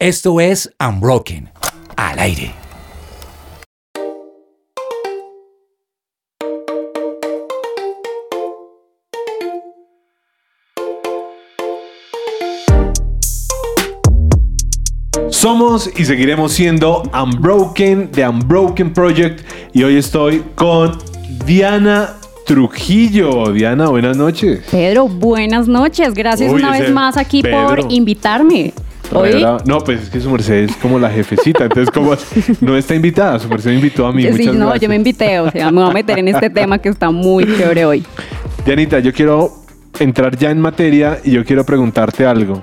Esto es Unbroken, al aire. Somos y seguiremos siendo Unbroken de Unbroken Project y hoy estoy con Diana Trujillo. Diana, buenas noches. Pedro, buenas noches. Gracias Uy, una vez más aquí Pedro. por invitarme. Hoy, No, pues es que su merced es como la jefecita, entonces como no está invitada, su merced me invitó a mí. sí, Muchas no, gracias. yo me invité, o sea, me voy a meter en este tema que está muy chévere hoy. Dianita, yo quiero entrar ya en materia y yo quiero preguntarte algo.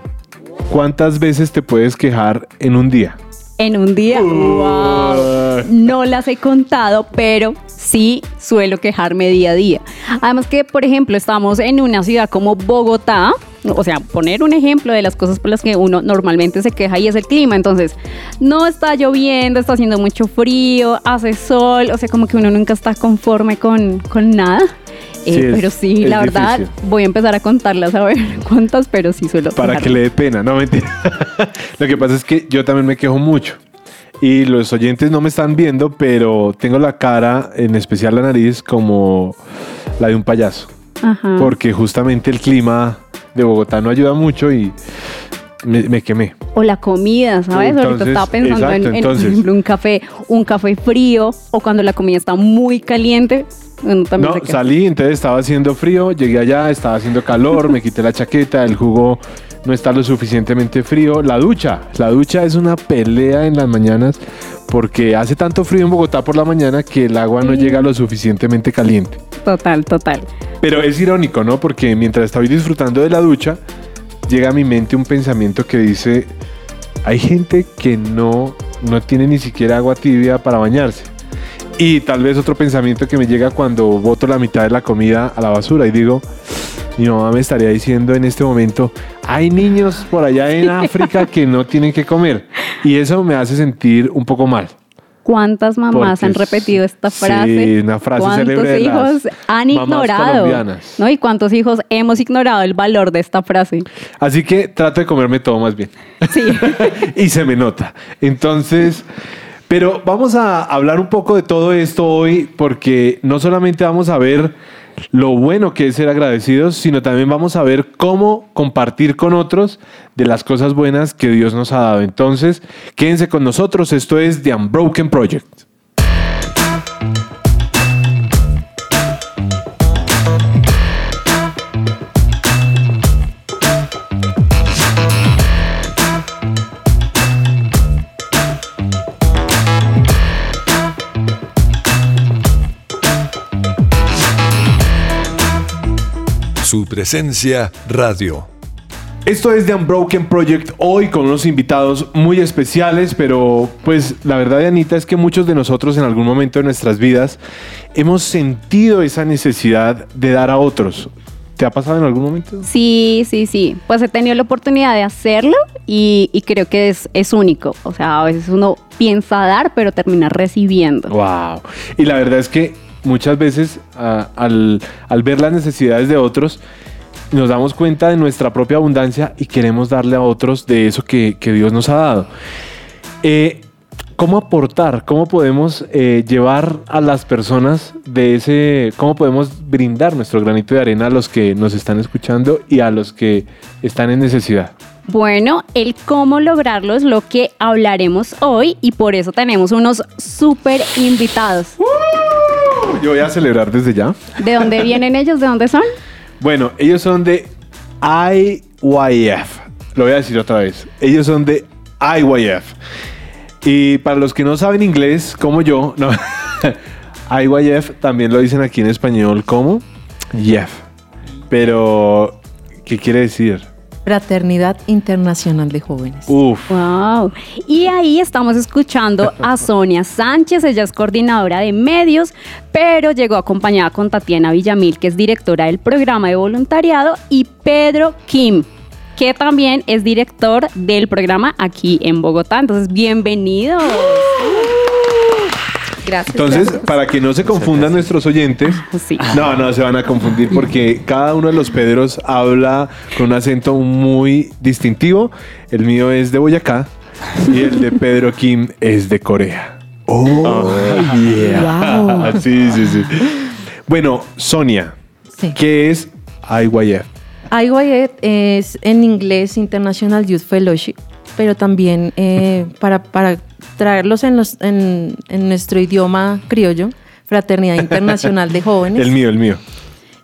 ¿Cuántas veces te puedes quejar en un día? En un día, wow. No las he contado, pero sí suelo quejarme día a día. Además que, por ejemplo, estamos en una ciudad como Bogotá, o sea, poner un ejemplo de las cosas por las que uno normalmente se queja y es el clima. Entonces, no está lloviendo, está haciendo mucho frío, hace sol, o sea, como que uno nunca está conforme con, con nada. Eh, Sí, pero sí, es la verdad, difícil. voy a empezar a contarlas a ver cuántas, pero sí suelo Para que le dé pena, no mentira. Lo que pasa es que yo también me quejo mucho. Y los oyentes no me están viendo, pero tengo la cara, en especial la nariz, como la de un payaso. Ajá. Porque justamente el clima de Bogotá no ayuda mucho y me, me quemé. O la comida, ¿sabes? Ahorita Entonces, estaba pensando en- exacto, en, entonces. por ejemplo, un café, un café frío, o cuando la comida está muy caliente, uno también No, se salí, entonces estaba haciendo frío, llegué allá, estaba haciendo calor, me quité la chaqueta, el jugo no está lo suficientemente frío. La ducha, la ducha es una pelea en las mañanas porque hace tanto frío en Bogotá por la mañana que el agua no Sí. llega lo suficientemente caliente. Total, total. Pero es irónico, ¿no? Porque mientras estoy disfrutando de la ducha, llega a mi mente un pensamiento que dice, hay gente que no, no tiene ni siquiera agua tibia para bañarse. Y tal vez otro pensamiento que me llega cuando boto la mitad de la comida a la basura y digo, mi mamá me estaría diciendo en este momento, hay niños por allá en África que no tienen que comer. Y eso me hace sentir un poco mal. ¿Cuántas mamás Porque han repetido esta sí, frase? una frase ¿Cuántos célebre de las hijos han ignorado? ¿no? ¿Y cuántos hijos hemos ignorado el valor de esta frase? Así que trato de comerme todo más bien. Sí. y se me nota. Entonces, pero vamos a hablar un poco de todo esto hoy porque no solamente vamos a ver lo bueno que es ser agradecidos, sino también vamos a ver cómo compartir con otros de las cosas buenas que Dios nos ha dado. Entonces, quédense con nosotros. Esto es The Unbroken Project. Su presencia radio. Esto es The Unbroken Project hoy con unos invitados muy especiales, pero pues la verdad, Anita, es que muchos de nosotros en algún momento de nuestras vidas hemos sentido esa necesidad de dar a otros. ¿Te ha pasado en algún momento? Sí, sí, sí. Pues he tenido la oportunidad de hacerlo y, y creo que es, es único. O sea, a veces uno piensa dar, pero termina recibiendo. Wow. Y la verdad es que muchas veces ah, al, al ver las necesidades de otros, nos damos cuenta de nuestra propia abundancia y queremos darle a otros de eso que, que Dios nos ha dado. Eh, ¿Cómo aportar? ¿Cómo podemos eh, llevar a las personas de ese, cómo podemos brindar nuestro granito de arena a los que nos están escuchando y a los que están en necesidad? Bueno, el cómo lograrlo es lo que hablaremos hoy y por eso tenemos unos súper invitados. Yo voy a celebrar desde ya. ¿De dónde vienen ellos? ¿De dónde son? Bueno, ellos son de IYF. Lo voy a decir otra vez. Ellos son de IYF. Y para los que no saben inglés, como yo, no. IYF también lo dicen aquí en español como YEF. Pero, ¿qué quiere decir? Fraternidad Internacional de Jóvenes. Uf. Wow. Y ahí estamos escuchando a Sonia Sánchez, ella es coordinadora de medios, pero llegó acompañada con Tatiana Villamil, que es directora del programa de voluntariado, y Pedro Kim, que también es director del programa aquí en Bogotá. Entonces, bienvenidos. Gracias. Entonces, gracias. para que no se confundan nuestros oyentes, Sí. no, no se van a confundir porque cada uno de los Pedros habla con un acento muy distintivo. El mío es de Boyacá Y el de Pedro Kim es de Corea. Oh, yeah. Sí, sí, sí. Bueno, Sonia, Sí. ¿qué es IYF? IYF es en inglés International Youth Fellowship, pero también eh, para, para traerlos en, los, en, en nuestro idioma criollo, Fraternidad Internacional de Jóvenes. El mío, el mío.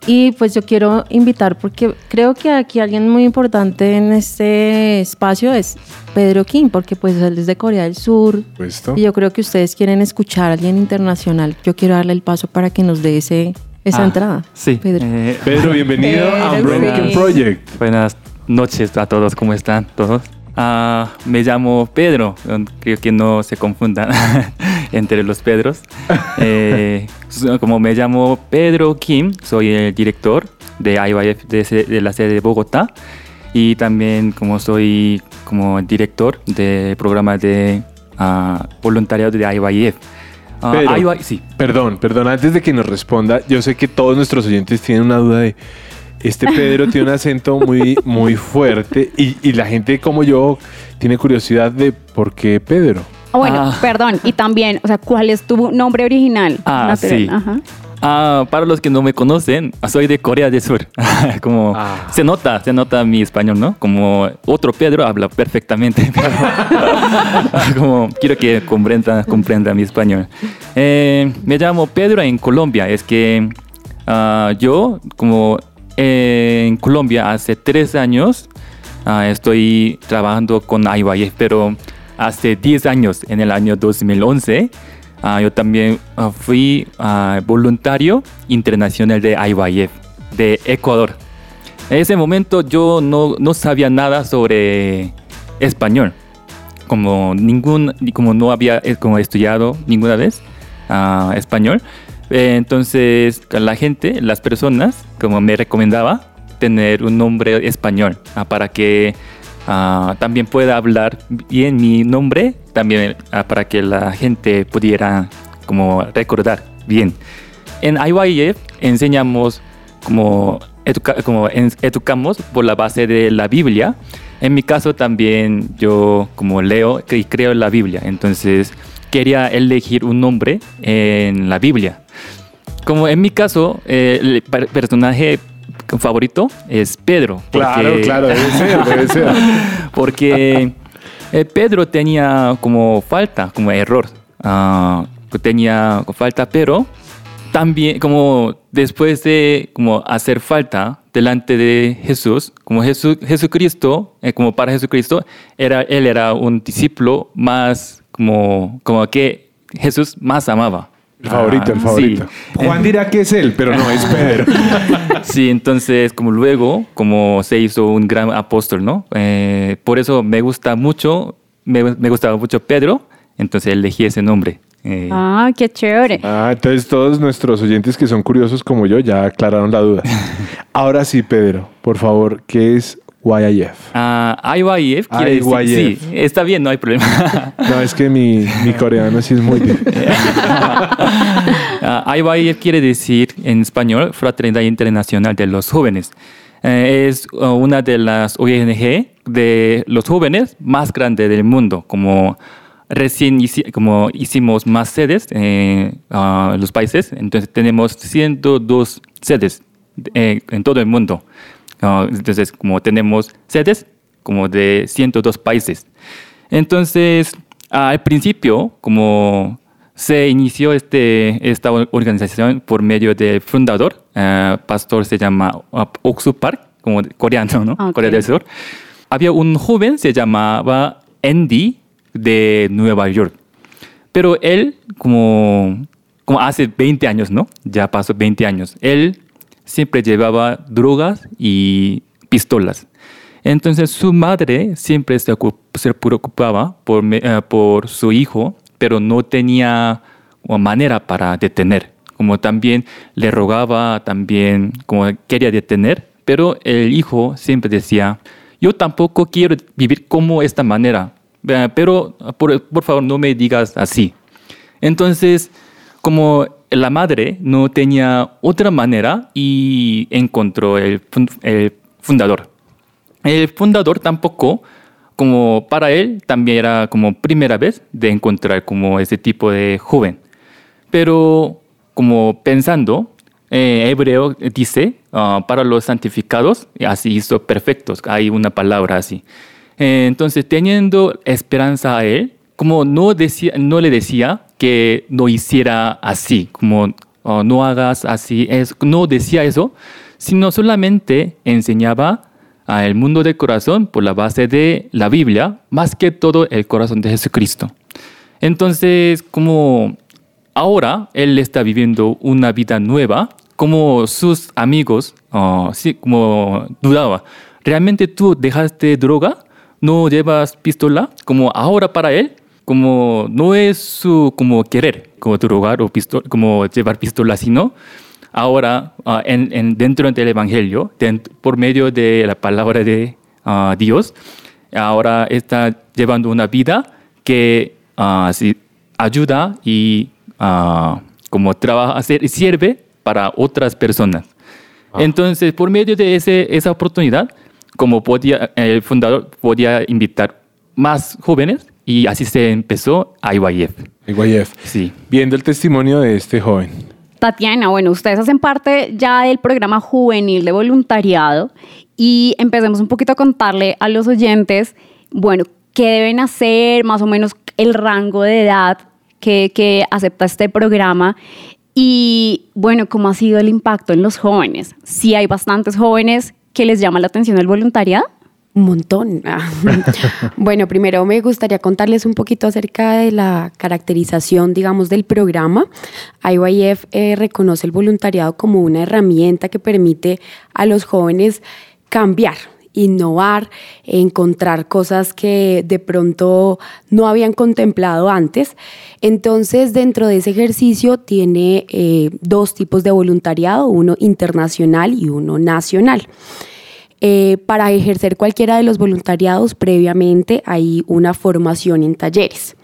Y pues yo quiero invitar, porque creo que aquí alguien muy importante en este espacio es Pedro Kim, porque pues él es de Corea del Sur. Puesto. Y yo creo que ustedes quieren escuchar a alguien internacional. Yo quiero darle el paso para que nos dé ese, esa Ah, entrada. Sí. Pedro. eh, Pedro, bienvenido a Pedro, sí. Project. buenas noches a todos, ¿cómo están todos? Ah, me llamo Pedro, creo que no se confundan entre los Pedros. Eh, como me llamo Pedro Kim, soy el director de IYF de, la sede de Bogotá y también como soy como director del programa de ah, voluntariado de IYF. Ah, Pedro. IY sí. Perdón, perdón, antes de que nos responda, yo sé que todos nuestros oyentes tienen una duda de, este Pedro tiene un acento muy, muy fuerte y, y la gente como yo tiene curiosidad de por qué Pedro. Ah, Bueno, Ah. perdón. Y también, o sea, ¿cuál es tu nombre original? Ah, Natural. sí. Ajá. Ah, para los que no me conocen, soy de Corea del Sur. Como Ah. se nota, se nota mi español, ¿no? Como otro Pedro habla perfectamente. Como quiero que comprenda, comprenda mi español. Eh, me llamo Pedro en Colombia. Es que yo, como en Colombia hace tres años, ah, estoy trabajando con IYF, pero hace 10 años, en el año 2011, ah, yo también ah, fui voluntario internacional de IYF, de Ecuador. En ese momento yo no, no sabía nada sobre español, como, ningún, como no había eh, como estudiado ninguna vez español. Eh, entonces la gente, las personas, como me recomendaba tener un nombre español ah, para que ah, también pueda hablar bien mi nombre, también ah, para que la gente pudiera como recordar bien. En IYF enseñamos como, como educamos por la base de la Biblia. En mi caso también yo como leo y creo en la Biblia, entonces quería elegir un nombre en la Biblia. Como en mi caso, eh, el per- personaje favorito es Pedro. Claro, porque- claro, debe ser, debe ser. porque eh, Pedro tenía como falta, como error, que tenía falta, pero también como después de como hacer falta delante de Jesús, como Jesús, Jesucristo, eh, como para Jesucristo, era, él era un discípulo más como, como que Jesús más amaba. El favorito, el Ah, favorito. sí. Juan dirá que es él, pero no, es Pedro. Sí, entonces como luego, como se hizo un gran apóstol, ¿no? Eh, por eso me gusta mucho, me, me gustaba mucho Pedro, entonces elegí ese nombre. Eh, Ah, qué chévere. Ah, entonces todos nuestros oyentes que son curiosos como yo ya aclararon la duda. Ahora sí, Pedro, por favor, ¿qué es YIF? ah, IYF quiere decir, IYF. sí, está bien, no hay problema. No, es que mi, mi coreano sí es muy difícil. Ah, IYF quiere decir en español Fraternidad Internacional de los Jóvenes. Eh, es uh, una de las ONG de los jóvenes más grande del mundo. Como recién hici- como hicimos más sedes en los países, entonces tenemos 102 sedes eh, en todo el mundo. Ah, entonces, como tenemos sedes como de 102 países. Entonces, al principio, como se inició este, esta organización por medio del fundador, eh, pastor se llama uh, Oksu Park, como coreano, ¿no? Ok. Corea del Sur. Había un joven, se llamaba Andy, de Nueva York. Pero él, como, como hace 20 años, ¿no? Ya pasó 20 años. Él siempre llevaba drogas y pistolas. Entonces su madre siempre se, ocu- se preocupaba por, eh, por su hijo, pero no tenía manera para detener. Como también le rogaba, también como quería detener, pero el hijo siempre decía, yo tampoco quiero vivir como esta manera, eh, pero por, por favor no me digas así. Entonces, como la madre no tenía otra manera y encontró el, fun- el fundador. El fundador tampoco como para él también era como primera vez de encontrar como ese tipo de joven. Pero como pensando, eh, hebreo dice, ah, para los santificados, así hizo perfectos, hay una palabra así. Eh, entonces, teniendo esperanza a él, como no, decía, no le decía que no hiciera así, como oh, no hagas así, es, no decía eso, sino solamente enseñaba al mundo del corazón por la base de la Biblia, más que todo el corazón de Jesucristo. Entonces, como ahora él está viviendo una vida nueva, como sus amigos, oh, sí, como dudaba, ¿realmente tú dejaste droga? ¿No llevas pistola? Como ahora para él, como no es su como querer, como drogar o pistola, como llevar pistola, sino ahora ah, en, dentro del Evangelio, por medio de la palabra de ah, Dios, ahora está llevando una vida que uh, ayuda y como trabaja, sirve para otras personas. Entonces, por medio de ese, esa oportunidad, como podía, el fundador podía invitar más jóvenes y así se empezó IYF. IYF. Sí. Viendo el testimonio de este joven. Tatiana, bueno, ustedes hacen parte ya del programa juvenil de voluntariado y empecemos un poquito a contarle a los oyentes, bueno, qué deben hacer, más o menos el rango de edad que, que acepta este programa y bueno, cómo ha sido el impacto en los jóvenes. Si hay bastantes jóvenes que les llama la atención el voluntariado. Un montón. Ah. bueno, primero me gustaría contarles un poquito acerca de la caracterización, digamos, del programa. IYF eh, reconoce el voluntariado como una herramienta que permite a los jóvenes cambiar, innovar, encontrar cosas que de pronto no habían contemplado antes. Entonces, dentro de ese ejercicio tiene eh, dos tipos de voluntariado, uno internacional y uno nacional. Eh, para ejercer cualquiera de los voluntariados, previamente hay una formación en talleres.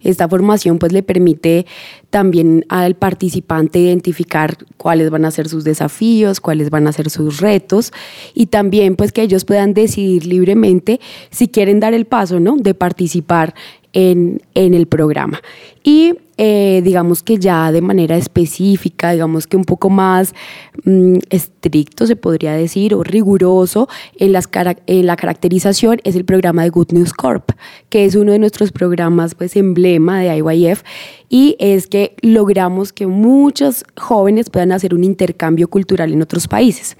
Esta formación pues le permite también al participante identificar cuáles van a ser sus desafíos, cuáles van a ser sus retos y también pues que ellos puedan decidir libremente si quieren dar el paso, ¿no? De participar en, el programa. Y eh, digamos que ya de manera específica, digamos que un poco más mm, estricto se podría decir, o riguroso en, las en la caracterización es el programa de Good News Corp, que es uno de nuestros programas pues emblema de IYF y es que logramos que muchos jóvenes puedan hacer un intercambio cultural en otros países.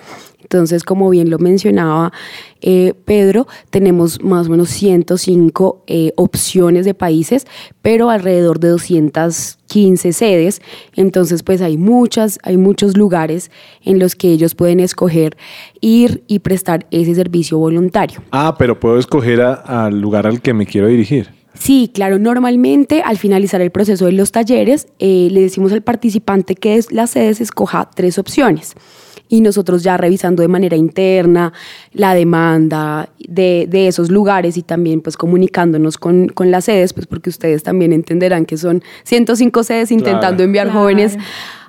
Entonces, como bien lo mencionaba eh, Pedro, tenemos más o menos 105 eh, opciones de países, pero alrededor de 215 sedes. Entonces, pues hay muchas, hay muchos lugares en los que ellos pueden escoger ir y prestar ese servicio voluntario. Ah, pero puedo escoger al lugar al que me quiero dirigir. Sí, claro. Normalmente al finalizar el proceso de los talleres, eh, le decimos al participante que es, la sede se escoja tres opciones y nosotros ya revisando de manera interna la demanda de, esos lugares y también pues comunicándonos con, las sedes, pues porque ustedes también entenderán que son 105 sedes intentando enviar jóvenes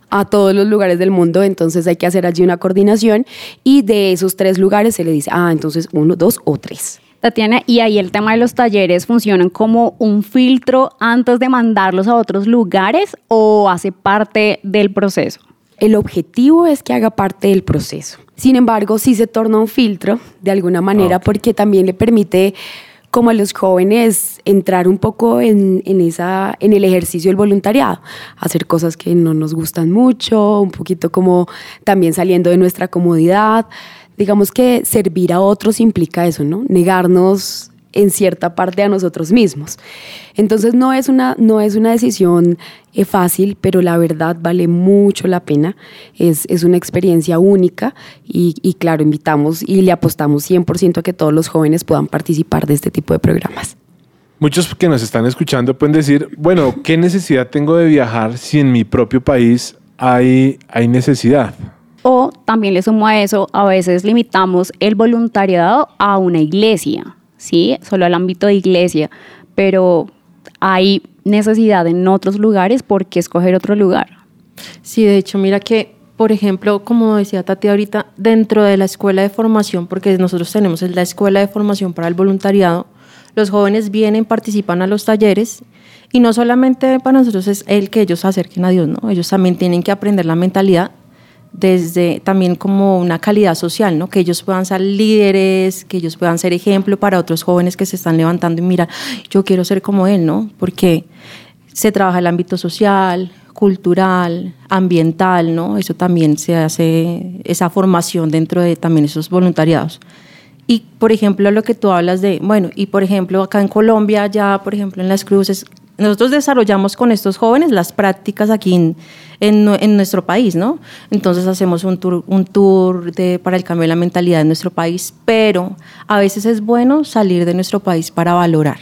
a todos los lugares del mundo, entonces hay que hacer allí una coordinación y de esos tres lugares se le dice, ah, entonces uno, dos o tres. Tatiana, y ahí el tema de los talleres funcionan como un filtro antes de mandarlos a otros lugares o hace parte del proceso? El objetivo es que haga parte del proceso. Sin embargo, sí se torna un filtro de alguna manera porque también le permite como a los jóvenes entrar un poco en, esa, en el ejercicio del voluntariado, hacer cosas que no nos gustan mucho, un poquito como también saliendo de nuestra comodidad. Digamos que servir a otros implica eso, ¿no? Negarnos en cierta parte a nosotros mismos. Entonces no es una, no es una decisión eh, fácil, pero la verdad vale mucho la pena. Es, es una experiencia única y, y, claro, invitamos y le apostamos 100% a que todos los jóvenes puedan participar de este tipo de programas. Muchos que nos están escuchando pueden decir, bueno, ¿qué necesidad tengo de viajar si en mi propio país hay, hay necesidad? O también le sumo a eso, a veces limitamos el voluntariado a una iglesia ¿sí? Solo al ámbito de iglesia, pero hay necesidad en otros lugares, ¿por qué escoger otro lugar? Sí, de hecho, mira que, por ejemplo, como decía Tati ahorita, dentro de la escuela de formación, porque nosotros tenemos la escuela de formación para el voluntariado, Los jóvenes vienen, participan a los talleres y no solamente para nosotros es el que ellos se acerquen a Dios, ¿no? Ellos también tienen que aprender la mentalidad desde también como una calidad social, ¿no? Que ellos puedan ser líderes, que ellos puedan ser ejemplo para otros jóvenes que se están levantando y mira, yo quiero ser como él, ¿no? Porque se trabaja el ámbito social, cultural, ambiental, ¿no? Eso también se hace, esa formación dentro de también esos voluntariados. Y, por ejemplo, lo que tú hablas de, bueno, y por ejemplo, acá en Colombia, ya, por ejemplo, en las cruces, nosotros desarrollamos con estos jóvenes las prácticas aquí en, en, nuestro país, ¿no? Entonces hacemos un tour, un tour de, para el cambio de la mentalidad en nuestro país, pero a veces es bueno salir de nuestro país para valorar.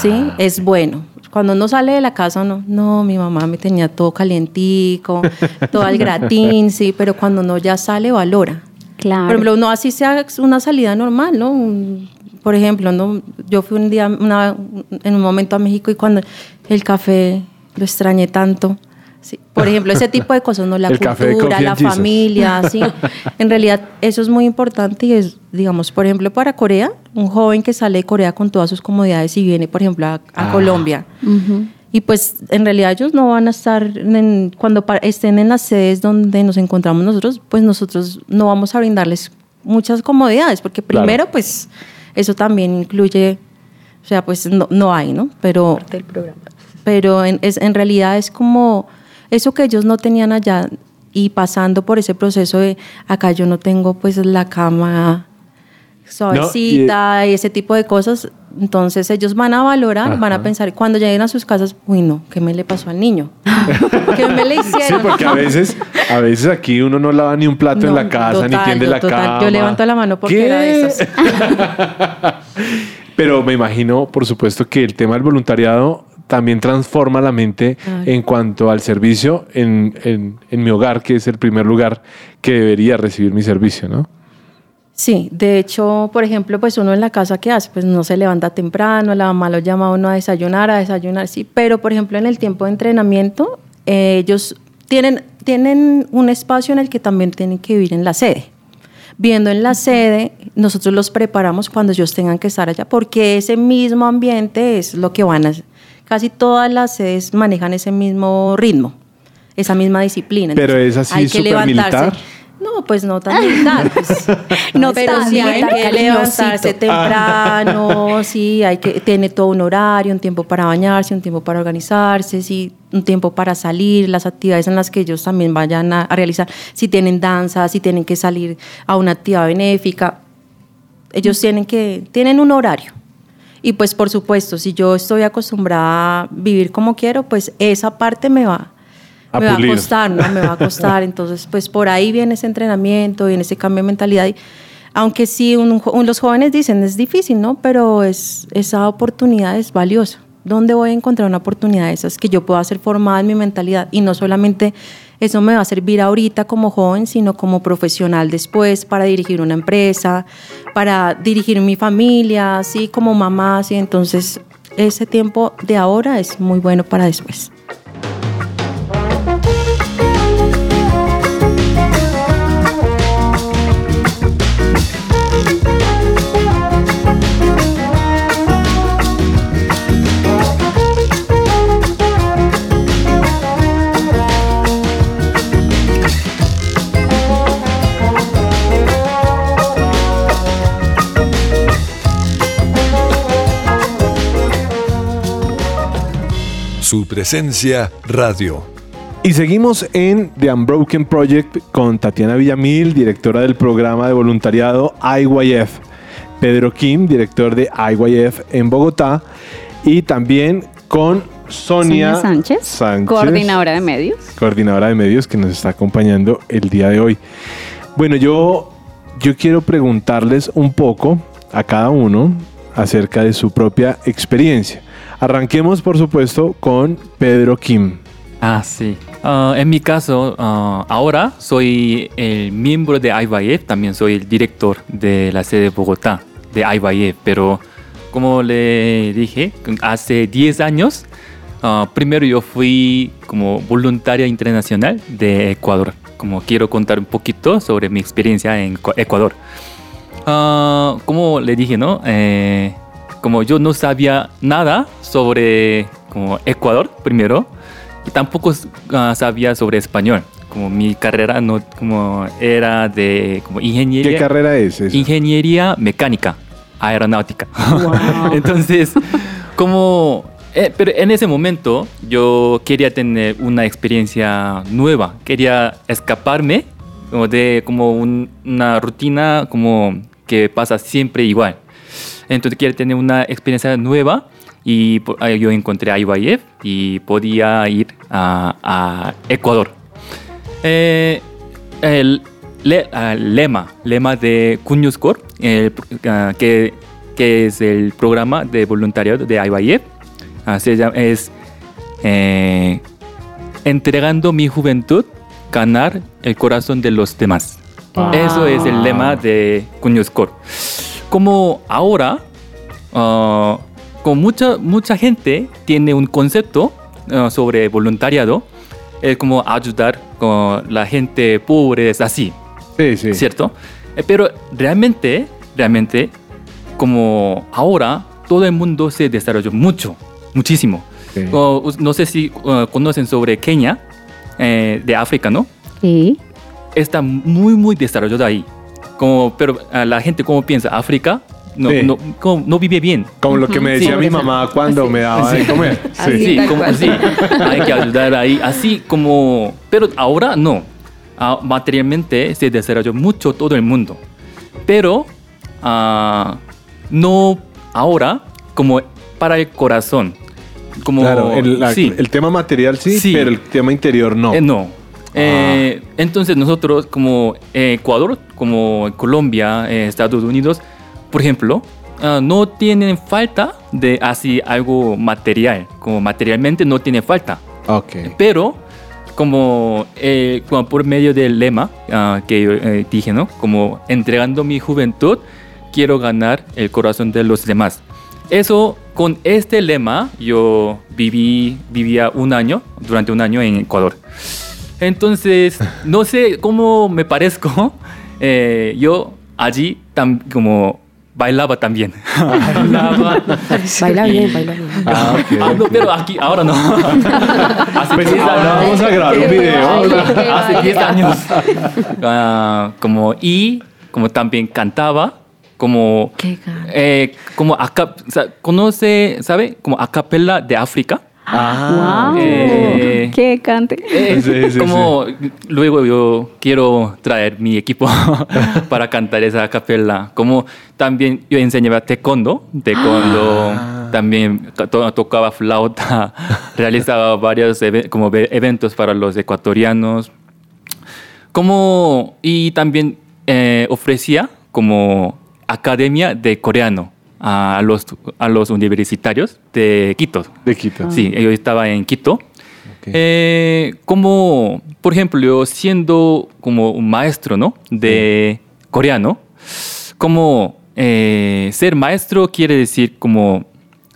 ¿Sí? Es bueno. Cuando uno sale de la casa, no, no, mi mamá me tenía todo calientico, todo al gratín, sí, pero cuando uno ya sale, valora. Claro. Por ejemplo, no así sea una salida normal, ¿no? Por ejemplo, ¿no? yo fui un día en un momento a México y cuando el café lo extrañé tanto. Sí. Por ejemplo, ese tipo de cosas, ¿no? La cultura, la familia, sí. En realidad, eso es muy importante y es, digamos, por ejemplo, para Corea, un joven que sale de Corea con todas sus comodidades y viene, por ejemplo, a, Ah. Colombia. Y pues en realidad ellos no van a estar, en- cuando estén en las sedes donde nos encontramos nosotros, pues nosotros no vamos a brindarles muchas comodidades, porque Claro. primero, pues eso también incluye, o sea, pues no, no hay, ¿no? Pero, pero en, es, en realidad es como eso que ellos no tenían allá y pasando por ese proceso de acá yo no tengo pues la cama suavecita y, ese tipo de cosas, entonces ellos van a valorar, van a pensar cuando lleguen a sus casas, uy no, ¿qué me le pasó al niño? ¿Qué me le Sí, hicieron? porque a veces, a veces aquí uno no lava ni un plato en la casa, ni tiende yo la total, cama. yo levanto la mano porque ¿Qué? era de esas. Pero me imagino, por supuesto, que el tema del voluntariado también transforma la mente en cuanto al servicio en, en- en mi hogar, que es el primer lugar que debería recibir mi servicio, ¿no? Sí, de hecho, por ejemplo, pues uno en la casa, ¿qué hace? Pues no se levanta temprano, la mamá lo llama a uno a desayunar, a desayunar, sí, pero por ejemplo en el tiempo de entrenamiento, eh, ellos tienen, tienen un espacio en el que también tienen que vivir en la sede. Viendo en la sede, nosotros los preparamos cuando ellos tengan que estar allá, porque ese mismo ambiente es lo que van a... Casi todas las sedes manejan ese mismo ritmo, esa misma disciplina. Pero Entonces, es así hay que levantarse. militar. No, pues no tan militar. pues. No pero sí hay que levantarse temprano, sí, hay que tiene todo un horario, un tiempo para bañarse, un tiempo para organizarse, sí, un tiempo para salir, las actividades en las que ellos también vayan a, a realizar, si tienen danza, si tienen que salir a una actividad benéfica, ellos tienen que tienen un horario. Y pues por supuesto, si yo estoy acostumbrada a vivir como quiero, pues esa parte me va me va a costar, ¿no? Me va a costar. Entonces, pues por ahí viene ese entrenamiento, viene ese cambio de mentalidad. Y, aunque sí, un- un- los jóvenes dicen es difícil, ¿no? Pero es, esa oportunidad es valiosa. ¿Dónde voy a encontrar una oportunidad de esas que yo pueda ser formada en mi mentalidad? Y no solamente eso me va a servir ahorita como joven, sino como profesional después para dirigir una empresa, para dirigir mi familia, así como mamá, así. Entonces, ese tiempo de ahora es muy bueno para después. Su presencia radio. Y seguimos en The Unbroken Project con Tatiana Villamil, directora del programa de voluntariado IYF, Pedro Kim, director de IYF en Bogotá, y también con Sonia, Sonia Sánchez, Sánchez, coordinadora de medios. coordinadora de medios que nos está acompañando el día de hoy. Bueno, yo, yo quiero preguntarles un poco a cada uno acerca de su propia experiencia. Arranquemos, por supuesto, con Pedro Kim. Ah, sí. Ah, en mi caso, ah, ahora soy el miembro de IYF, también soy el director de la sede de Bogotá de IYF, pero como le dije, hace 10 años, ah, primero yo fui como voluntaria internacional de Ecuador. Como quiero contar un poquito sobre mi experiencia en Ecu- Ecuador. Como le dije, ¿no? Eh, como yo no sabía nada sobre como Ecuador primero y tampoco ah, sabía sobre español. Como mi carrera no como era de como ingeniería. ¿Qué carrera es esa? Ingeniería mecánica, aeronáutica. Entonces, como... eh, pero en ese momento yo quería tener una experiencia nueva, quería escaparme como de como un- una rutina como que pasa siempre igual. Entonces quería tener una experiencia nueva y ah, yo encontré a IYF y podía ir a, a Ecuador. Eh, el le- ah, lema, lema de Cuñuscor, el pro- ah, que, que es el programa de voluntariado de IYF, ah, se llama- es eh, entregando mi juventud, ganar el corazón de los demás. Eso es el lema de Cuñuscor. Como ahora, ah, con mucha, mucha gente tiene un concepto ah, sobre voluntariado, es como ayudar con la gente pobre, es así, Sí, sí. ¿cierto? Eh, Pero realmente, realmente, como ahora todo el mundo se desarrolló mucho, muchísimo. Sí. No sé si uh, conocen sobre Kenia, eh, de África, ¿no? Sí. Está muy, muy desarrollado ahí. Como, pero ah, la gente como piensa, África no, Sí. no, como no vive bien. Como lo que me decía Sí. mi mamá cuando me daba de comer. Así. Sí. Como así. Hay que ayudar ahí, así como... Pero ahora no. Ah, materialmente se desarrolló mucho todo el mundo. Pero ah, no ahora como para el corazón. Como, Claro, el, la- sí. el tema material sí, Sí. pero el tema interior no. Eh, no. Eh, entonces nosotros como eh, Ecuador, como Colombia, eh, Estados Unidos, por ejemplo, ah, no tienen falta de así algo material, como materialmente no tiene falta, Ok. pero como, eh, como por medio del lema ah, que yo eh, dije, ¿no? Como entregando mi juventud, quiero ganar el corazón de los demás. Eso, con este lema, yo viví, vivía un año, durante un año en Ecuador. Entonces, no sé cómo me parezco, eh, yo allí tam- como bailaba también. bailaba. Baila bien, baila bien. Ah, ok. Ah, no, pero aquí, ahora no. Hace Pues 10 ahora años. vamos a grabar un video. Hace 10 años. Ah, como, y como también cantaba, como, eh, como sa- conoce, ¿sabe? Como a capella de África. Ah, wow. Eh, Qué cante. Eh, Sí, sí, como luego yo quiero traer mi equipo para cantar esa capella. Como también yo enseñaba taekwondo, taekwondo, también to- tocaba flauta, realizaba varios como ve- eventos para los ecuatorianos. Como y también eh, ofrecía como academia de coreano a los a los universitarios de Quito. de Quito. Sí, yo estaba en Quito. Eh, como, por ejemplo, yo siendo como un maestro, ¿no? De coreano, como eh, ser maestro quiere decir como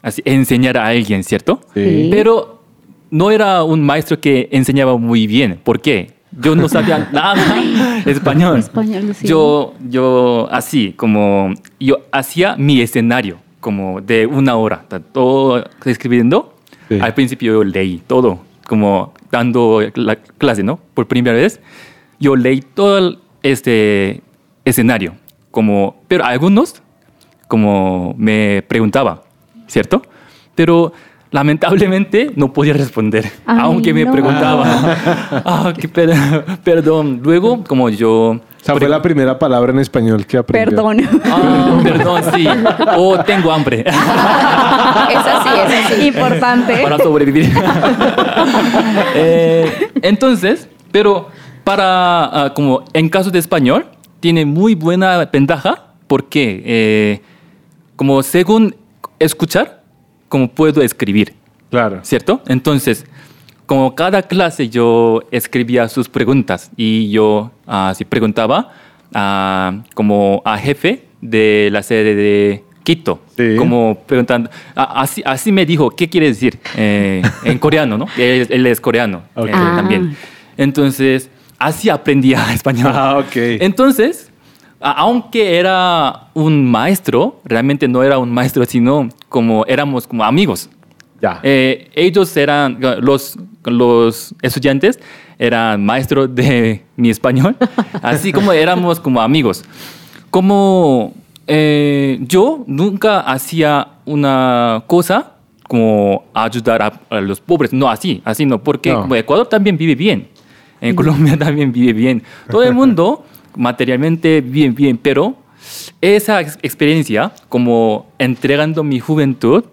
así, enseñar a alguien, ¿cierto? Sí. Pero no era un maestro que enseñaba muy bien. ¿Por qué? Yo no sabía nada español. Español, sí. Yo, yo así, como yo hacía mi escenario, como de una hora, todo escribiendo. Sí. Al principio yo leí todo, como dando la clase, ¿no? Por primera vez, yo leí todo este escenario, como, pero algunos, como me preguntaba, ¿cierto? Pero lamentablemente no podía responder, Ay, aunque me no. preguntaba. Ah, qué per- perdón. Luego, como yo... O sea, fue la primera palabra en español que aprendió. Perdón. Ah, perdón, sí. O tengo hambre Es así, es así. Importante. para sobrevivir. Eh, entonces, pero para, ah, como en caso de español, tiene muy buena ventaja porque, eh, como según escuchar, como puedo escribir. Claro. ¿cierto? Entonces, como cada clase yo escribía sus preguntas y yo así preguntaba a, como a jefe de la sede de Quito, Sí. como preguntando, así, así me dijo, ¿qué quiere decir? Eh, en coreano, ¿no? Él, él es coreano eh, Ah. también. Entonces, así aprendía español. Ah, ok. Entonces, aunque era un maestro, realmente no era un maestro, sino como éramos como amigos. Ya. Eh, ellos eran, los, los estudiantes eran maestros de mi español, así como éramos como amigos. Como eh, yo nunca hacía una cosa como ayudar a, a los pobres, no así, así no, porque No. como Ecuador también vive bien, en Colombia también vive bien, todo el mundo materialmente bien, bien, pero esa ex- experiencia, como entregando mi juventud,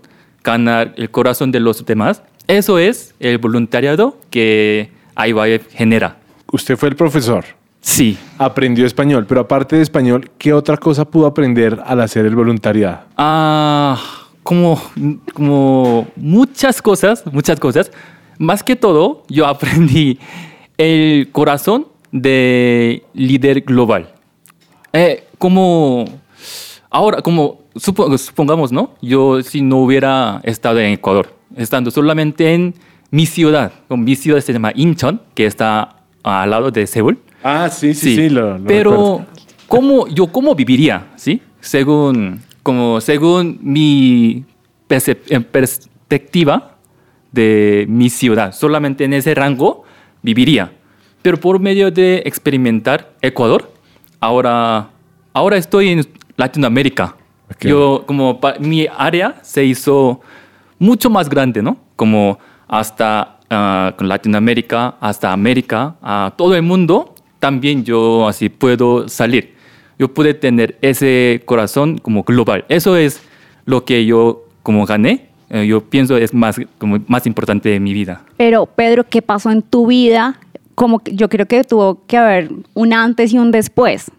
ganar el corazón de los demás, eso es el voluntariado que IYF genera. Usted fue el profesor, Sí. aprendió español, pero aparte de español, ¿qué otra cosa pudo aprender al hacer el voluntariado? Ah, como, como muchas cosas, muchas cosas. Más que todo, yo aprendí el corazón de líder global. Eh, como ahora, como supo- supongamos, ¿no? Yo si no hubiera estado en Ecuador, estando solamente en mi ciudad, con mi ciudad se llama Incheon, que está al lado de Seúl. Ah, sí, sí, sí, lo, lo pero recuerdo. ¿cómo, yo cómo viviría, ¿sí? Según, como, según mi eh, perspectiva de mi ciudad, solamente en ese rango viviría. Pero por medio de experimentar Ecuador, ahora, ahora estoy en Latinoamérica. Yo, como mi área se hizo mucho más grande, ¿no? Como hasta con Latinoamérica, hasta América, a todo el mundo, también yo así puedo salir. Yo pude tener ese corazón como global. Eso es lo que yo como gané. eh, yo pienso es más, como más importante de mi vida. Pero Pedro, ¿qué pasó en tu vida? Como que yo creo que tuvo que haber un antes y un después.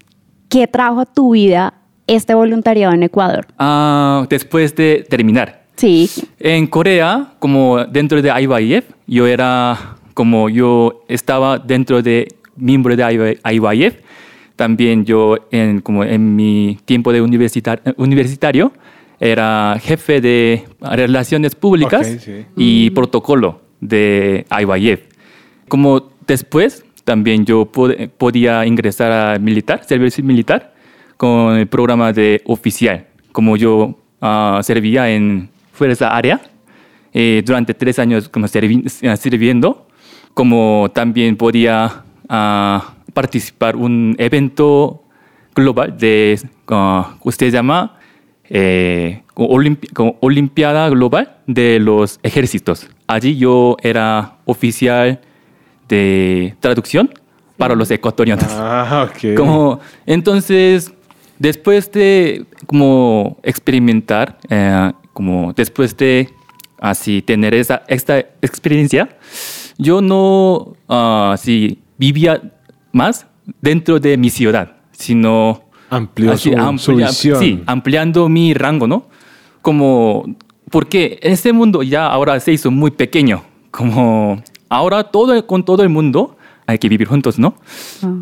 ¿Qué trajo a tu vida este voluntariado en Ecuador? Ah, después de terminar, Sí, En Corea, como dentro de IYF, yo era como yo estaba dentro de miembro de IYF. También yo en como en mi tiempo de universitar- universitario era jefe de relaciones públicas Ok, sí. y protocolo de IYF. Como después también yo pod- podía ingresar a militar, servicio militar, con el programa de oficial. Como yo ah, servía en Fuerza Área eh, durante tres años como sirviendo, como también podía ah, participar un evento global de, ah, usted llama eh, Olimpiada Global de los Ejércitos. Allí yo era oficial de traducción para los ecuatorianos. Ah, ok. Como, entonces, después de como experimentar, eh, como después de así tener esa esta experiencia, yo no ah, así vivía más dentro de mi ciudad, sino Amplió así, su, amplia-. Sí, ampliando mi rango, ¿no? Como, porque este mundo ya ahora se hizo muy pequeño, como ahora todo, con todo el mundo hay que vivir juntos, ¿no?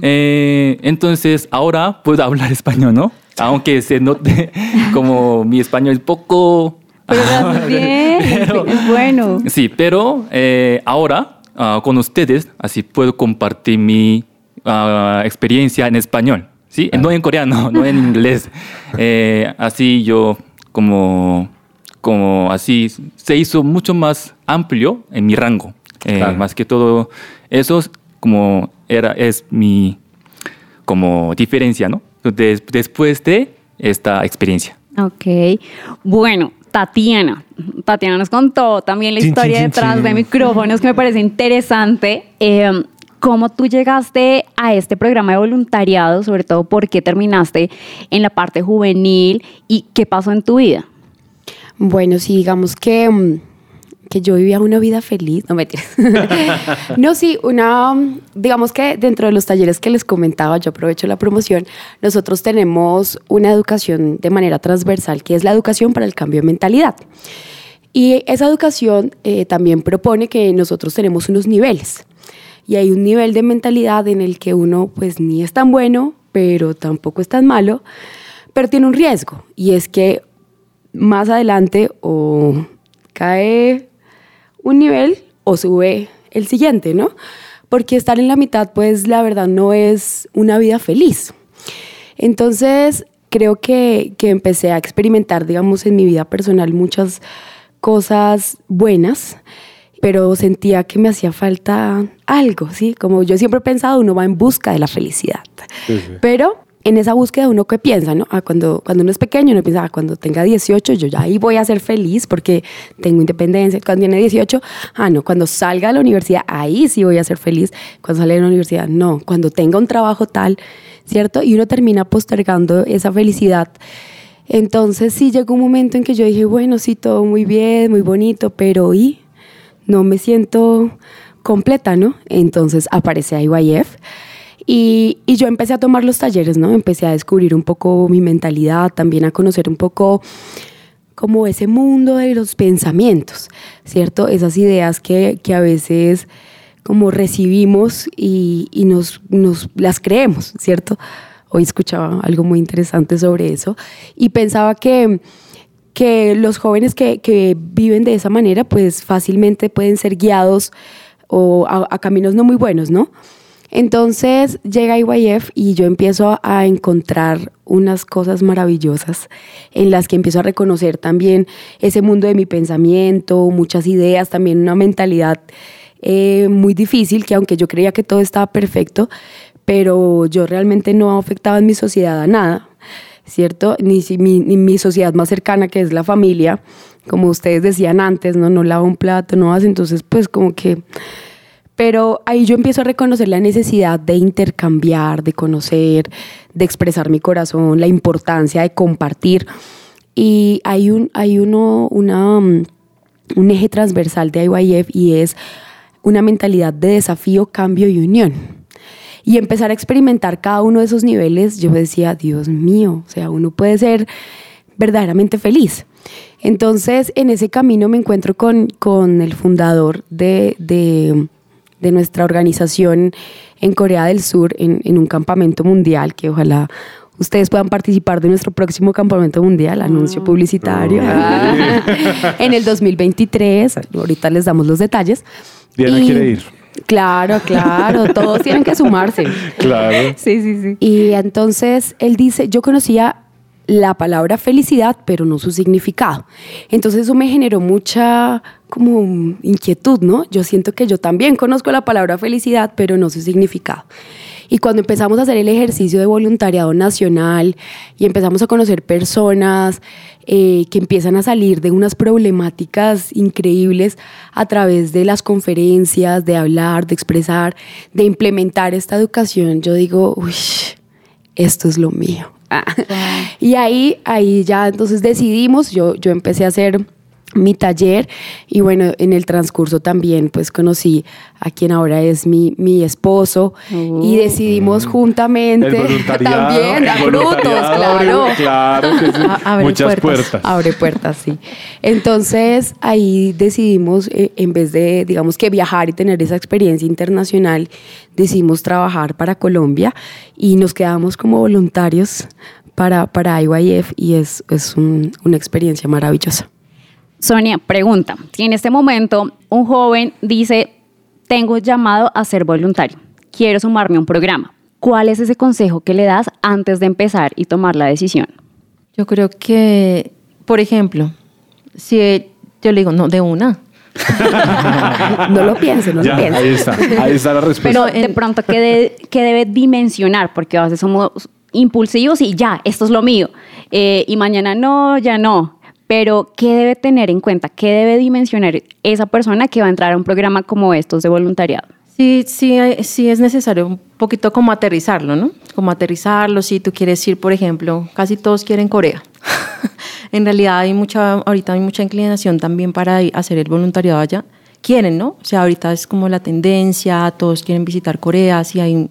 Eh, entonces ahora puedo hablar español, ¿no? Aunque se note como mi español es poco... pero bien, Pero- es bueno. Sí, pero eh, ahora ah, con ustedes así puedo compartir mi ah, experiencia en español, ¿sí? No en coreano, no en inglés. Eh, así yo como, como así se hizo mucho más amplio en mi rango. Eh, Claro. Más que todo eso es como era, es mi como diferencia, ¿no? Des- después de esta experiencia. Ok. Bueno, Tatiana. Tatiana nos contó también la Chin, historia chin, detrás chin. de micrófonos que me parece interesante. Eh, ¿Cómo tú llegaste a este programa de voluntariado? Sobre todo, ¿por qué terminaste en la parte juvenil? ¿Y qué pasó en tu vida? Bueno, sí, digamos que, mm, que yo vivía una vida feliz, no mentiras. no, sí, una, digamos que dentro de los talleres que les comentaba, yo aprovecho la promoción, nosotros tenemos una educación de manera transversal, que es la educación para el cambio de mentalidad. Y esa educación eh, también propone que nosotros tenemos unos niveles. Y hay un nivel de mentalidad en el que uno pues ni es tan bueno, pero tampoco es tan malo, pero tiene un riesgo. Y es que más adelante o cae un nivel o sube el siguiente, ¿no? Porque estar en la mitad, pues la verdad no es una vida feliz. Entonces, creo que, que empecé a experimentar, digamos, en mi vida personal muchas cosas buenas, pero sentía que me hacía falta algo, ¿sí? Como yo siempre he pensado, uno va en busca de la felicidad. Sí, sí. Pero en esa búsqueda uno que piensa, ¿no? Ah, cuando, cuando uno es pequeño, uno piensa, ah, cuando tenga 18, yo ya ahí voy a ser feliz porque tengo independencia. Cuando tiene 18, ah, no, cuando salga de la universidad, ahí sí voy a ser feliz. Cuando sale de la universidad, no. Cuando tenga un trabajo tal, ¿cierto? Y uno termina postergando esa felicidad. Entonces sí llegó un momento en que yo dije, bueno, sí, todo muy bien, muy bonito, pero ¿y? No me siento completa, ¿no? Entonces aparece IYF. Y, y, yo empecé a tomar los talleres, ¿no? Empecé a descubrir un poco mi mentalidad, también a conocer un poco como ese mundo de los pensamientos, ¿cierto? Esas ideas que, que a veces como recibimos y, y nos, nos, las creemos, ¿cierto? Hoy escuchaba algo muy interesante sobre eso y pensaba que, que los jóvenes que, que viven de esa manera pues fácilmente pueden ser guiados o a, a caminos no muy buenos, ¿no? Entonces llega IYF y yo empiezo a encontrar unas cosas maravillosas en las que empiezo a reconocer también ese mundo de mi pensamiento, muchas ideas, también una mentalidad eh, muy difícil que aunque yo creía que todo estaba perfecto, pero yo realmente no afectaba en mi sociedad a nada, ¿cierto? Ni, mi, ni mi sociedad más cercana que es la familia, como ustedes decían antes, no, no lava un plato, no hace, entonces pues como que pero ahí yo empiezo a reconocer la necesidad de intercambiar, de conocer, de expresar mi corazón, la importancia de compartir. Y hay un, hay uno, una, un eje transversal de IYF y es una mentalidad de desafío, cambio y unión. Y empezar a experimentar cada uno de esos niveles, yo decía, Dios mío, o sea, uno puede ser verdaderamente feliz. Entonces, en ese camino me encuentro con, con el fundador de de nuestra organización en Corea del Sur en, en, un campamento mundial que ojalá ustedes puedan participar de nuestro próximo campamento mundial, anuncio publicitario, ah. en el 2023. Ahorita les damos los detalles. Diana y, quiere ir. Claro, claro, todos tienen que sumarse. Claro. Sí, sí, sí. Y entonces él dice, yo conocía la palabra felicidad, pero no su significado. Entonces eso me generó mucha como inquietud, ¿no? Yo siento que yo también conozco la palabra felicidad, pero no su significado. Y cuando empezamos a hacer el ejercicio de voluntariado nacional y empezamos a conocer personas eh, que empiezan a salir de unas problemáticas increíbles a través de las conferencias, de hablar, de expresar, de implementar esta educación, yo digo, uy, esto es lo mío. Y ahí, ahí ya entonces decidimos, yo, yo empecé a hacer mi taller y bueno, en el transcurso también pues conocí a quien ahora es mi, mi esposo uh, y decidimos mm. juntamente también dar frutos, claro. Claro, que sí. abre muchas puertas, puertas. Abre puertas, sí. Entonces ahí decidimos, eh, en vez de digamos que viajar y tener esa experiencia internacional, decidimos trabajar para Colombia y nos quedamos como voluntarios para, para IYF y es, es un, una experiencia maravillosa. Sonia, pregunta, si en este momento un joven dice, tengo llamado a ser voluntario, quiero sumarme a un programa, ¿cuál es ese consejo que le das antes de empezar y tomar la decisión? Yo creo que, por ejemplo, si yo le digo, no, de una. no lo piense, no Ya, lo piense. ahí está, ahí está la respuesta. Pero de pronto, ¿qué, de- qué debe dimensionar? Porque a veces somos impulsivos y ya, esto es lo mío. Eh, y mañana no, ya no. Pero, ¿qué debe tener en cuenta? ¿Qué debe dimensionar esa persona que va a entrar a un programa como estos de voluntariado? Sí, sí, sí es necesario un poquito como aterrizarlo, ¿no? Como aterrizarlo, si tú quieres ir, por ejemplo, casi todos quieren Corea. en realidad hay mucha, ahorita hay mucha inclinación también para hacer el voluntariado allá. Quieren, ¿no? O sea, ahorita es como la tendencia, todos quieren visitar Corea, si hay,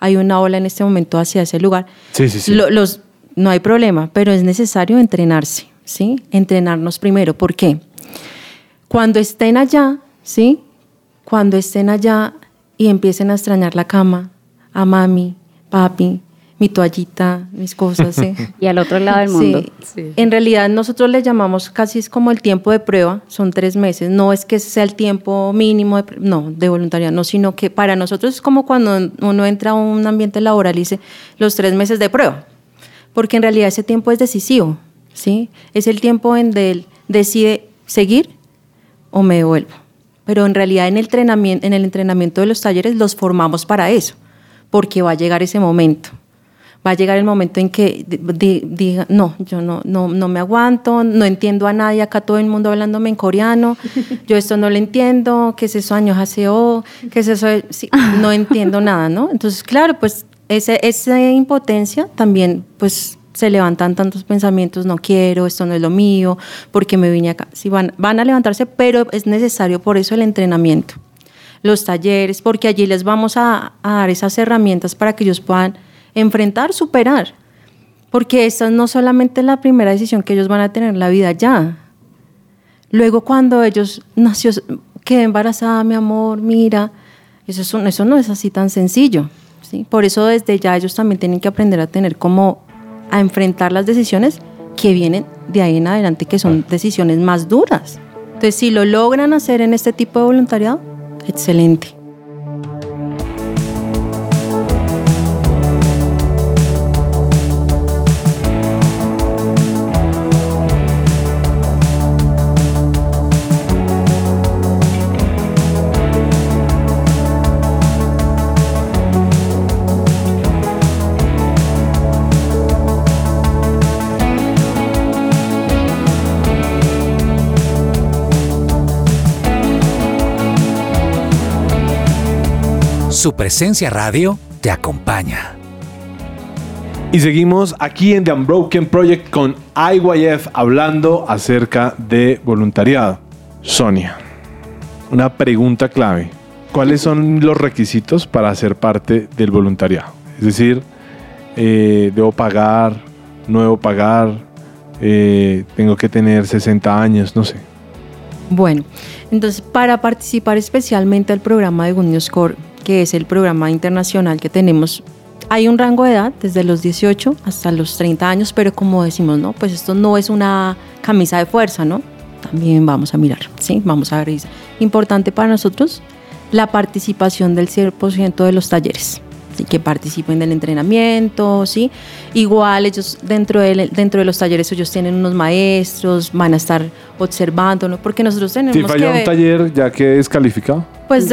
hay una ola en este momento hacia ese lugar. Sí, sí, sí. Lo- los, no hay problema, pero es necesario entrenarse, ¿sí? Entrenarnos primero. ¿Por qué? Cuando estén allá, ¿sí? Cuando estén allá y empiecen a extrañar la cama, a mami, papi, mi toallita, mis cosas, ¿sí? Y al otro lado del mundo. Sí. En realidad nosotros le llamamos casi es como el tiempo de prueba, son tres meses. No es que sea el tiempo mínimo de, no, de voluntariado, no, sino que para nosotros es como cuando uno entra a un ambiente laboral y dice los tres meses de prueba. porque en realidad ese tiempo es decisivo, ¿sí? Es el tiempo en donde él decide seguir o me devuelvo. Pero en realidad en el entrenamiento, en el entrenamiento de los talleres los formamos para eso, porque va a llegar ese momento. Va a llegar el momento en que di- di- diga, no, yo no, no, no me aguanto, no entiendo a nadie, acá todo el mundo hablándome en coreano, yo esto no lo entiendo, ¿qué es eso años haseo? ¿Qué es eso? de- sí, no entiendo nada, ¿no? Entonces, claro, pues ese, esa impotencia también, pues se levantan tantos pensamientos, no quiero, esto no es lo mío, porque me vine acá. Sí, van, van a levantarse, pero es necesario por eso el entrenamiento, los talleres, porque allí les vamos a, dar esas herramientas para que ellos puedan enfrentar, superar. Porque esta no solamente es la primera decisión que ellos van a tener en la vida ya. Luego cuando ellos nació, quedé embarazada, mi amor, mira, eso, es un- eso no es así tan sencillo. ¿sí? Por eso desde ya ellos también tienen que aprender a tener como a enfrentar las decisiones que vienen de ahí en adelante, que son decisiones más duras. Entonces, si lo logran hacer en este tipo de voluntariado, excelente. Su presencia radio te acompaña. Y seguimos aquí en The Unbroken Project con IYF hablando acerca de voluntariado. Sonia, una pregunta clave. ¿Cuáles son los requisitos para ser parte del voluntariado? Es decir, eh, ¿debo pagar? ¿No debo pagar? Eh, ¿Tengo que tener 60 años? No sé. Bueno, entonces para participar especialmente al programa de Good News Core, que es el programa internacional que tenemos, hay un rango de edad desde los 18 hasta los 30 años, pero como decimos, no, pues esto no es una camisa de fuerza, ¿no? También vamos a mirar, ¿sí? Vamos a ver. Importante para nosotros la participación del 100% de los talleres. ¿Sí? que participen del entrenamiento, ¿sí? Igual ellos dentro de, dentro de los talleres ellos tienen unos maestros, van a estar observando, ¿no? Porque nosotros tenemos Si que falla un ver- taller, ya que es calificado. pues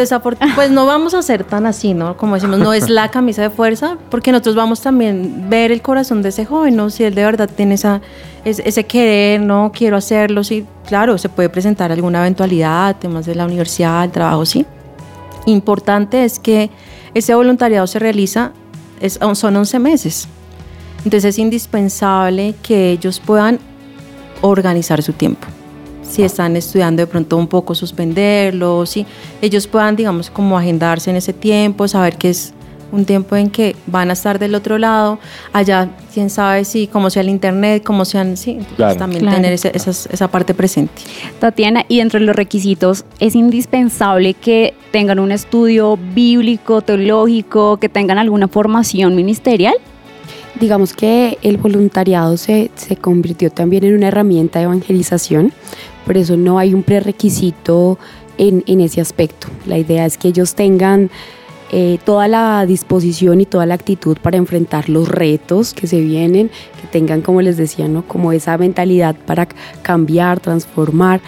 pues no vamos a ser tan así, ¿no? Como decimos, no es la camisa de fuerza, porque nosotros vamos también a ver el corazón de ese joven, ¿no? Si él de verdad tiene esa, ese, ese querer, ¿no? Quiero hacerlo, sí. Claro, se puede presentar alguna eventualidad, temas de la universidad, el trabajo, sí. Importante es que ese voluntariado se realiza, es, son 11 meses. Entonces es indispensable que ellos puedan organizar su tiempo si están estudiando de pronto un poco suspenderlo, si ellos puedan, digamos, como agendarse en ese tiempo, saber que es un tiempo en que van a estar del otro lado, allá quién sabe si, como sea el internet, como sean, sí, entonces Claro. también Claro. tener ese- esas- esa parte presente. Tatiana, y dentro de los requisitos es indispensable que tengan un estudio bíblico, teológico, que tengan alguna formación ministerial. Digamos que el voluntariado se, se convirtió también en una herramienta de evangelización, por eso no hay un prerequisito en, en ese aspecto. La idea es que ellos tengan eh, toda la disposición y toda la actitud para enfrentar los retos que se vienen, que tengan, como les decía, ¿no? como esa mentalidad para cambiar, transformar.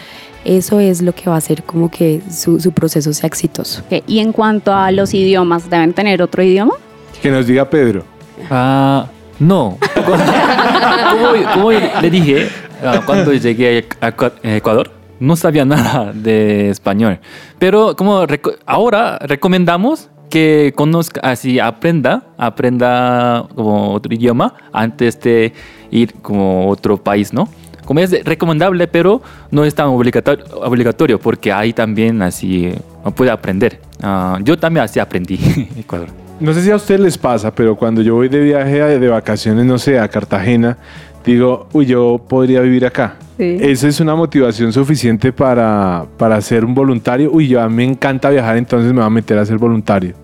Eso es lo que va a hacer como que su, su proceso sea exitoso. Ok, Y en cuanto a los idiomas, ¿deben tener otro idioma? Que nos diga Pedro. Ah, no. como, como le dije, ah, cuando llegué a Ecua- Ecuador, no sabía nada de español. Pero como reco- ahora recomendamos que conozca, así aprenda, aprenda como otro idioma antes de ir como otro país, ¿no? Como es recomendable, pero no es tan obligatorio, obligatorio porque ahí también así puede aprender. Ah, yo también así aprendí en Ecuador. No sé si a ustedes les pasa, pero cuando yo voy de viaje de vacaciones, no sé, a Cartagena, digo, uy, yo podría vivir acá. Sí. Esa es una motivación suficiente para, para ser un voluntario. Uy, yo a mí me encanta viajar, entonces me voy a meter a ser voluntario.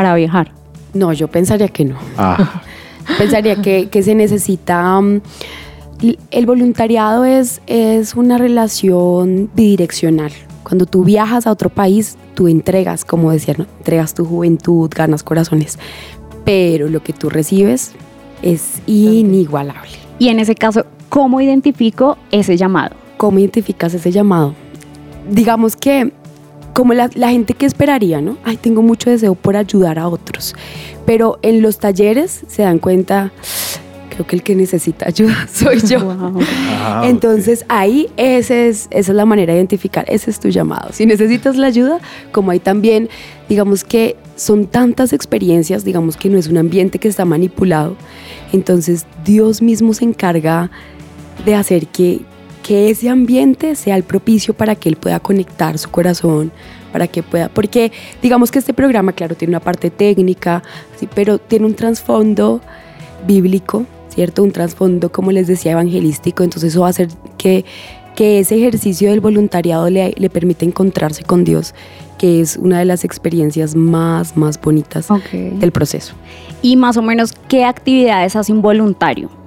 Para viajar. No, yo pensaría que no. Ah, Pensaría que, que se necesita... mm, el voluntariado es, es una relación bidireccional. Cuando tú viajas a otro país, tú entregas, como decía, ¿no? entregas tu juventud, ganas corazones. Pero lo que tú recibes es inigualable. Y en ese caso, ¿cómo identifico ese llamado? ¿Cómo identificas ese llamado? Digamos que como la, la gente que esperaría, ¿no? Ay, tengo mucho deseo por ayudar a otros. Pero en los talleres se dan cuenta, creo que el que necesita ayuda soy yo. Wow. Ah, Entonces ahí ese es, esa es la manera de identificar, ese es tu llamado. Si necesitas la ayuda, como hay también, digamos que son tantas experiencias, digamos que no es un ambiente que está manipulado, entonces Dios mismo se encarga de hacer que, que ese ambiente sea el propicio para que Él pueda conectar su corazón, para que pueda, porque digamos que este programa, claro, tiene una parte técnica, sí, pero tiene un trasfondo bíblico, ¿cierto? Un trasfondo, como les decía, evangelístico, entonces eso va a hacer que, que ese ejercicio del voluntariado le, le permita encontrarse con Dios, que es una de las experiencias más, más bonitas del proceso. Y más o menos, ¿qué actividades hace un voluntario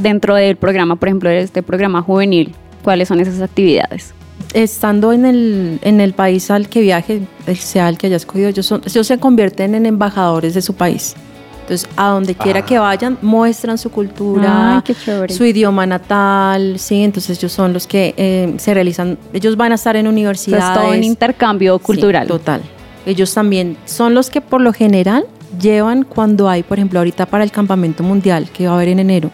dentro del programa, por ejemplo, de este programa juvenil? ¿Cuáles son esas actividades? Estando en el, en el país al que viaje, el sea el que haya escogido, ellos, son, ellos se convierten en embajadores de su país. Entonces, a donde quiera que vayan, muestran su cultura, Ay, su idioma natal, sí, entonces ellos son los que eh, se realizan, ellos van a estar en universidades. es todo un intercambio Sí, cultural. total. Ellos también son los que por lo general llevan cuando hay, por ejemplo, ahorita para el campamento mundial que va a haber en enero,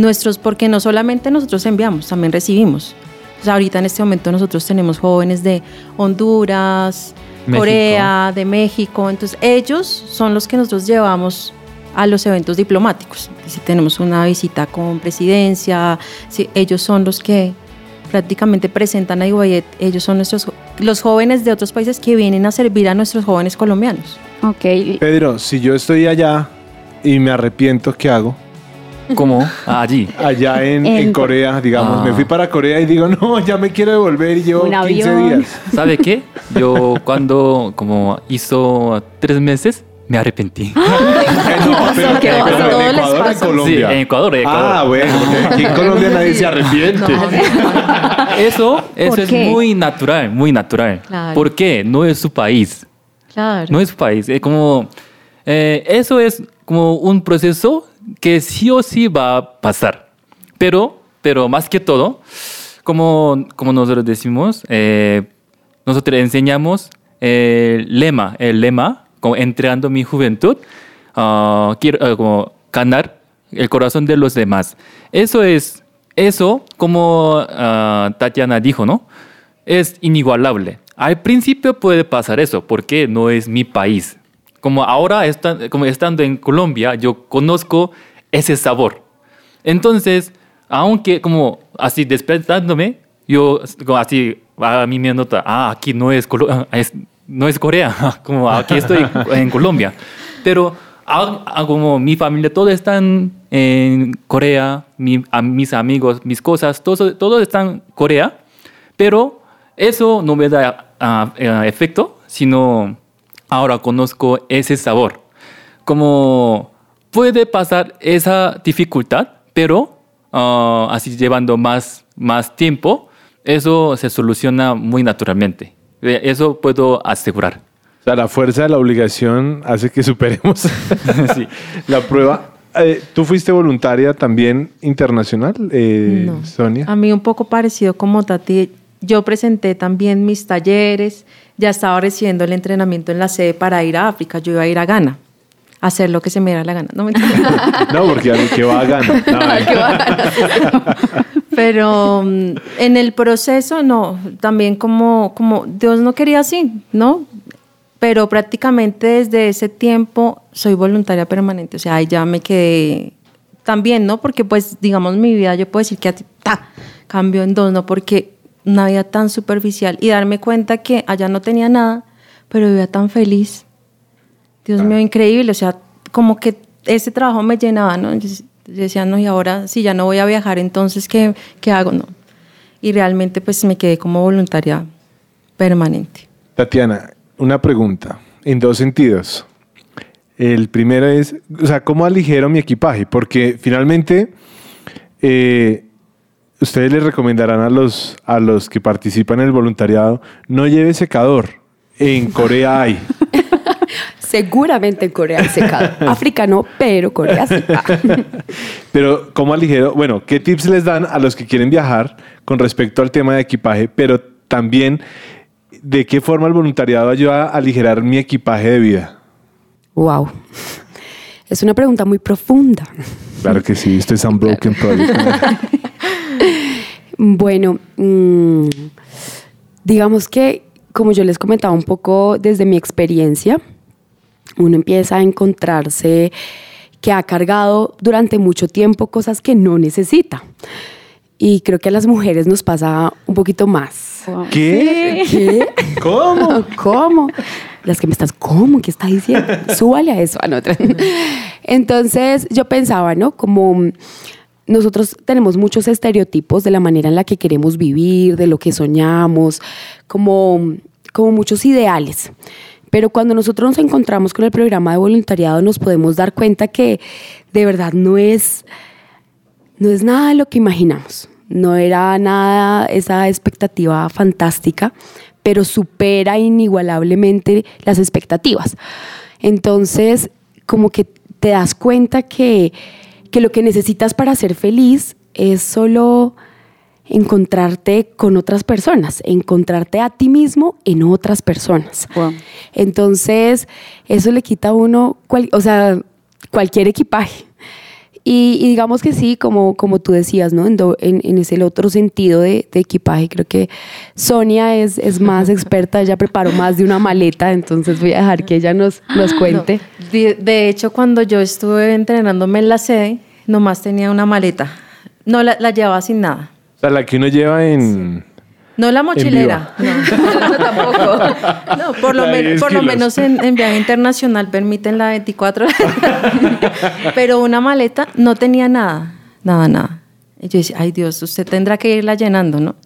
nuestros, porque no solamente nosotros enviamos, también recibimos. O sea, ahorita en este momento nosotros tenemos jóvenes de Honduras, México. Corea, de México, entonces ellos son los que nosotros llevamos a los eventos diplomáticos. Si tenemos una visita con presidencia, sí, ellos son los que prácticamente presentan a Iguayet, ellos son nuestros los jóvenes de otros países que vienen a servir a nuestros jóvenes colombianos. Ok. Pedro, si yo estoy allá y me arrepiento, ¿qué hago? ¿Cómo? Ah, allí. Allá en, En en Corea, digamos, Ah. me fui para Corea y digo, no, ya me quiero devolver y llevo Un 15 avión. días. ¿Sabe qué? Yo cuando como hizo tres meses me arrepentí. No, pero, ¿Qué pero pasó? en Ecuador, en. Sí, en Ecuador, en Ecuador. Ah, bueno, porque aquí en Colombia nadie se arrepiente. Eso, eso ¿Por es muy natural, muy natural. Claro. ¿Por qué? No es su país. Claro. No es su país. Es como, eh, eso es como un proceso que sí o sí va a pasar. Pero, pero más que todo, como, como nosotros decimos, eh, nosotros enseñamos el lema, el lema, como entregando mi juventud, ah, quiero ah, como ganar el corazón de los demás. Eso es, eso, como ah, Tatiana dijo, ¿no? Es inigualable. Al principio puede pasar eso, porque no es mi país. Como ahora, como estando en Colombia, yo conozco ese sabor. Entonces, aunque como así despertándome, yo así a mí me nota, ah, aquí no es, ah, no es Corea, como aquí estoy en Colombia. Pero como mi familia, todos están en Corea, mi- mis amigos, mis cosas, todos, todos están en Corea, pero eso no me da ah, eh, efecto, sino ahora conozco ese sabor. Como puede pasar esa dificultad, pero ah, así llevando más, más tiempo, eso se soluciona muy naturalmente. Eh, Eso puedo asegurar. O sea, la fuerza de la obligación hace que superemos Sí. la prueba. Eh, ¿Tú fuiste voluntaria también internacional, eh, No. Sonia? A mí un poco parecido como Tati, yo presenté también mis talleres, ya estaba recibiendo el entrenamiento en la sede para ir a África, yo iba a ir a Ghana, a hacer lo que se me diera la gana. No me No, porque a mí que va a ganar. No, Pero mm, en el proceso, no, también como, como Dios no quería así, ¿no? Pero prácticamente desde ese tiempo soy voluntaria permanente, o sea, ahí ya me quedé también, ¿no? Porque pues, digamos, mi vida, yo puedo decir que así, ta, cambió en dos, ¿no? Porque una vida tan superficial y darme cuenta que allá no tenía nada, pero vivía tan feliz. Dios mío, increíble, o sea, como que ese trabajo me llenaba, ¿no? Yo decía, no, y ahora si ya no voy a viajar, entonces, ¿qué, qué hago? No. Y realmente pues me quedé como voluntaria permanente. Tatiana, una pregunta en dos sentidos. El primero es, o sea, ¿cómo aligero mi equipaje? Porque finalmente eh, ustedes les recomendarán a los, a los que participan en el voluntariado, no lleve secador. En Corea hay. Seguramente en Corea hay secado. África no, pero Corea sí. Ah. Pero, ¿cómo aligero? Bueno, ¿qué tips les dan a los que quieren viajar con respecto al tema de equipaje? Pero también, ¿de qué forma el voluntariado ayuda a aligerar mi equipaje de vida? Wow. Es una pregunta muy profunda. Claro que sí, esto es Unbroken Project. Bueno, mm, digamos que, como yo les comentaba un poco desde mi experiencia, uno empieza a encontrarse que ha cargado durante mucho tiempo cosas que no necesita. Y creo que a las mujeres nos pasa un poquito más. ¿Qué? ¿Qué? ¿Cómo? ¿Cómo? Las que me estás, ¿cómo? ¿Qué está diciendo? Súbale a eso. a otra. Entonces yo pensaba, ¿no? Como nosotros tenemos muchos estereotipos de la manera en la que queremos vivir, de lo que soñamos, como, como muchos ideales. Pero cuando nosotros nos encontramos con el programa de voluntariado nos podemos dar cuenta que de verdad no es, no es nada de lo que imaginamos. No era nada esa expectativa fantástica, pero supera inigualablemente las expectativas. Entonces, como que te das cuenta que, que lo que necesitas para ser feliz es solo encontrarte con otras personas, encontrarte a ti mismo en otras personas. Wow. Entonces, eso le quita a uno, cual- o sea, cualquier equipaje. Y, y digamos que sí, como, como tú decías, ¿no? En, do- en- en ese otro sentido de, de equipaje, creo que Sonia es, es más experta, ella preparó más de una maleta, entonces voy a dejar que ella nos, nos cuente. De, de hecho, cuando yo estuve entrenándome en la sede, nomás tenía una maleta. No la, la llevaba sin nada. O sea, la que uno lleva en... No la mochilera. No, no, tampoco. No, por lo, men- 10 por lo menos en, en viaje internacional permiten la 24 horas. Pero una maleta no tenía nada, nada, nada. Y yo decía, ay Dios, usted tendrá que irla llenando, ¿no?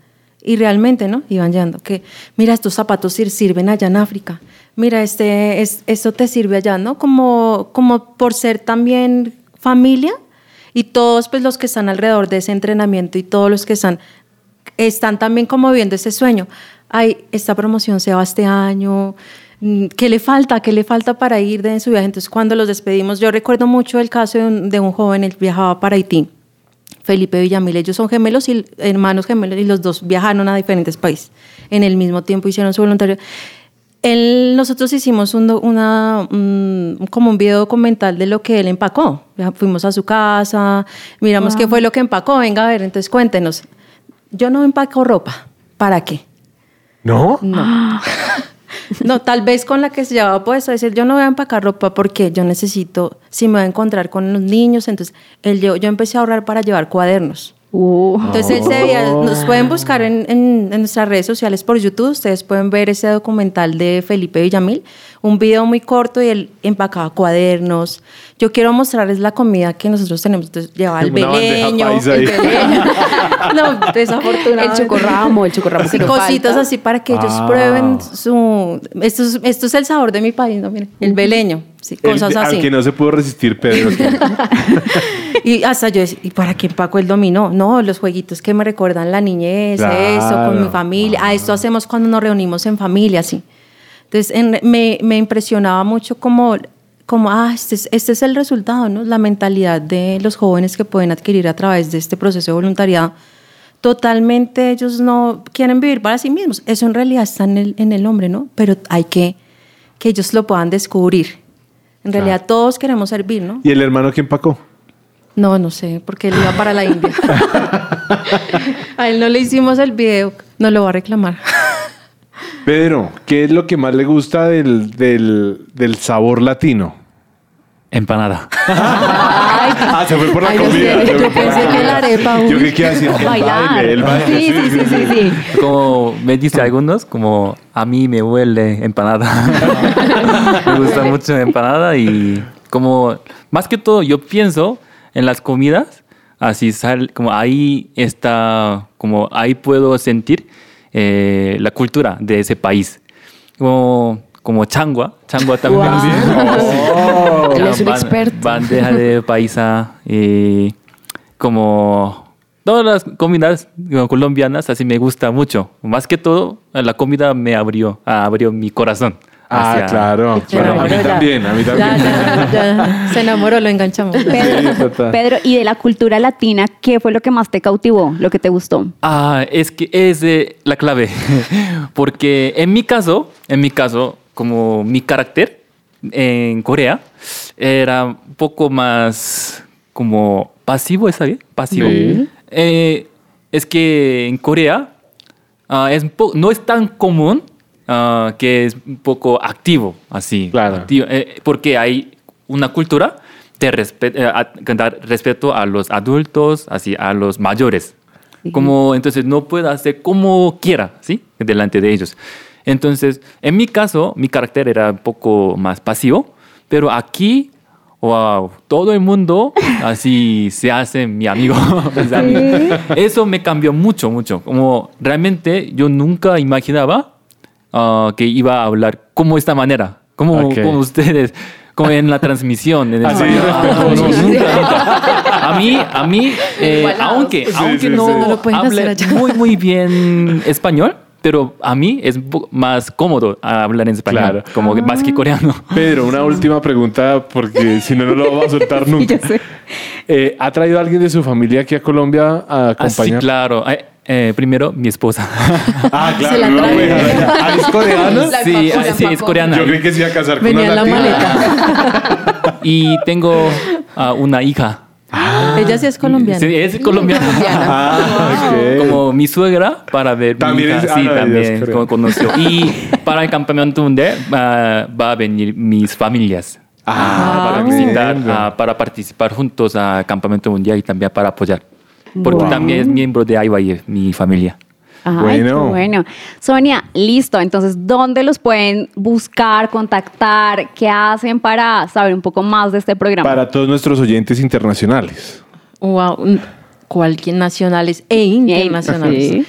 Y realmente, ¿no? Iban llenando. Que, mira, estos zapatos sir- sirven allá en África. Mira, este, es, esto te sirve allá, ¿no? Como, como por ser también familia y todos pues los que están alrededor de ese entrenamiento y todos los que están están también como viendo ese sueño. Ay, esta promoción se va este año. mm, ¿Qué le falta? ¿Qué le falta para ir de su viaje? Entonces, cuando los despedimos, yo recuerdo mucho el caso de un, de un joven, él viajaba para Haití, Felipe Villamil. Ellos son gemelos y hermanos gemelos y los dos viajaron a diferentes países. En el mismo tiempo hicieron su voluntario. Él, nosotros hicimos un, una, un- como un video documental de lo que él empacó. Fuimos a su casa, miramos qué fue lo que empacó. Venga a ver, entonces cuéntenos. Yo no empaco ropa. ¿Para qué? ¿No? No. No, tal vez con la que se llevaba puesta, decir, yo no voy a empacar ropa porque yo necesito, si me voy a encontrar con los niños, entonces él, yo, yo empecé a ahorrar para llevar cuadernos. Uh, Entonces él se veía- nos pueden buscar en, en- en nuestras redes sociales por YouTube, ustedes pueden ver ese documental de Felipe Villamil, un video muy corto y él empacaba cuadernos. Yo quiero mostrarles la comida que nosotros tenemos, entonces llevaba el beleño, el beleño. no, desafortunadamente. El chocorramo, el chocorramo Sí, que cositas falta. así para que ellos Ah. prueben su... Esto es, esto es el sabor de mi país, ¿no? Miren, el beleño, sí, El- cosas al así. que no se pudo resistir, Pedro. Y hasta yo decía, ¿y para qué empaco el dominó? No, los jueguitos que me recuerdan la niñez, Claro. eso, con mi familia. Ah, esto hacemos cuando nos reunimos en familia, sí. Entonces, en- me, me impresionaba mucho como, como ah, este es, este es el resultado, ¿no? La mentalidad de los jóvenes que pueden adquirir a través de este proceso de voluntariado. Totalmente ellos no quieren vivir para sí mismos. Eso en realidad está en el, en el hombre, ¿no? Pero hay que que ellos lo puedan descubrir. En realidad todos queremos servir, ¿no? ¿Y el hermano que empacó? No, no sé, porque él iba para la India. a él no le hicimos el video, no lo va a reclamar. Pedro, ¿qué es lo que más le gusta del, del, del sabor latino? Empanada. Ah, se fue por la Ay, comida. sé, yo la pensé que la arepa, Yo uy. creí que iba a decir el bailar. baile, el baile. Sí, sí, sí, sí, sí. Como me dice algunos, como a mí me huele empanada. me gusta mucho empanada y como más que todo yo pienso en las comidas, así sal, como ahí está, como ahí puedo sentir eh, la cultura de ese país. Como, como changua, changua también. Wow. Oh. Es un Ban- experto. Bandeja de paisa y como todas las comidas colombianas, así me gusta mucho. Más que todo, la comida me abrió, abrió mi corazón. Ah, hacia- claro. Se Bueno, a enamoró mí también, a mí Ya, también. ya, ya. Se enamoró, lo enganchamos. Pedro. Pedro, y de la cultura latina, ¿qué fue lo que más te cautivó, lo que te gustó? Ah, es que es eh, la clave. Porque en mi caso, en mi caso, como mi carácter en Corea era un poco más como pasivo, ¿está bien? Pasivo. Sí. Eh, es que en Corea ah, es un po- no es tan común ah, que es un poco activo, así. Claro. activo, eh, porque hay una cultura de respe- eh, a- dar respeto a los adultos, así, a los mayores. Como entonces no puede hacer como quiera, ¿sí? Delante de ellos. Entonces, en mi caso, mi carácter era un poco más pasivo, pero aquí, wow, todo el mundo así se hace mi amigo. amigos. Eso me cambió mucho, mucho. Como realmente yo nunca imaginaba ah, que iba a hablar como esta manera, como, Ok. como ustedes. Como en la transmisión. En el Así, Ah, no, no, nunca, nunca. A mí, a mí eh, aunque, Sí, aunque sí, no, sí. No hable muy, muy bien español, pero a mí es más cómodo hablar en español, Claro. como que más que coreano. Pedro, una última pregunta, porque si no, no lo vamos a soltar nunca. Ya sé. Eh, ¿Ha traído a alguien de su familia aquí a Colombia a Ah, sí, acompañar? claro. Eh, primero, mi esposa. Ah, Se la no, trae. ¿ah, ¿Es coreana? La sí, ah, sí, es coreana. Yo creí que se iba a casar con Venía una en la maleta. Y tengo ah, una hija. Ella sí es colombiana. Sí, es colombiana. Ah. Como mi suegra para ver mi También hija. es- ah, sí, no, es también como conoció. Y para el campamento mundial ah, va a venir mis familias. Ah, para tremendo. visitar, ah, para participar juntos al campamento mundial y también para apoyar. Porque Wow. también es miembro de IYF, mi familia. Ay, Bueno. qué bueno. Sonia, listo. Entonces, ¿dónde los pueden buscar, contactar? ¿Qué hacen para saber un poco más de este programa? Para todos nuestros oyentes internacionales. Wow, cualquier nacionales e internacionales. Sí.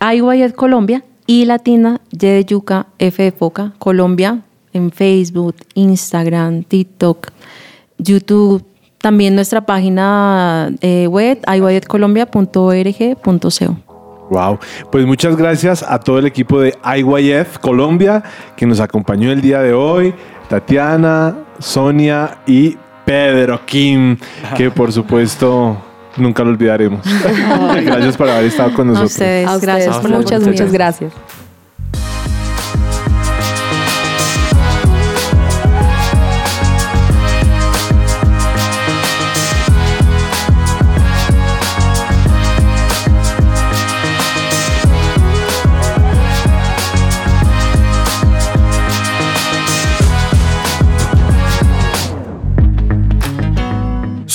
IYF Colombia y Latina, Y de Yuca, F de Foca, Colombia, en Facebook, Instagram, TikTok, YouTube, también nuestra página eh, web, iyfcolombia.org.co. Wow. Pues muchas gracias a todo el equipo de IYF Colombia que nos acompañó el día de hoy. Tatiana, Sonia y Pedro Kim, que por supuesto nunca lo olvidaremos. gracias por haber estado con A nosotros. ustedes, A gracias ustedes, muchas, muchas gracias.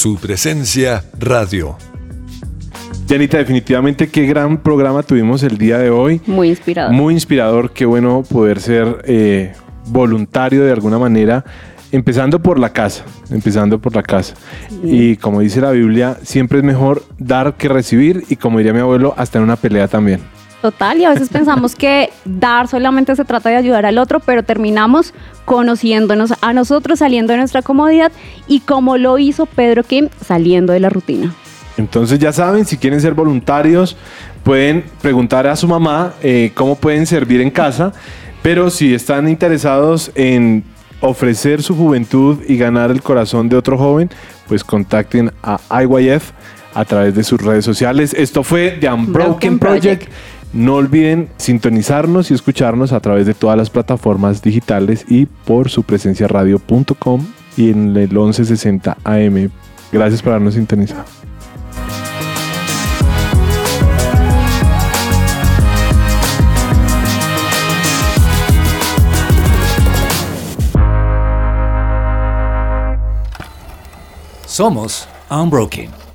Su presencia radio. Janita, definitivamente qué gran programa tuvimos el día de hoy. Muy inspirador. Muy inspirador, qué bueno poder ser eh, voluntario de alguna manera, empezando por la casa, empezando por la casa. Y como dice la Biblia, siempre es mejor dar que recibir y como diría mi abuelo, hasta en una pelea también. Total, y a veces pensamos que dar solamente se trata de ayudar al otro, pero terminamos conociéndonos a nosotros, saliendo de nuestra comodidad y como lo hizo Pedro Kim, saliendo de la rutina. Entonces ya saben, si quieren ser voluntarios, pueden preguntar a su mamá eh, cómo pueden servir en casa, pero si están interesados en ofrecer su juventud y ganar el corazón de otro joven, pues contacten a IYF a través de sus redes sociales. Esto fue The Unbroken Broken Project. Project. No olviden sintonizarnos y escucharnos a través de todas las plataformas digitales y por su presencia radio.com y en el 1160 AM. Gracias por habernos sintonizado. Somos Unbroken.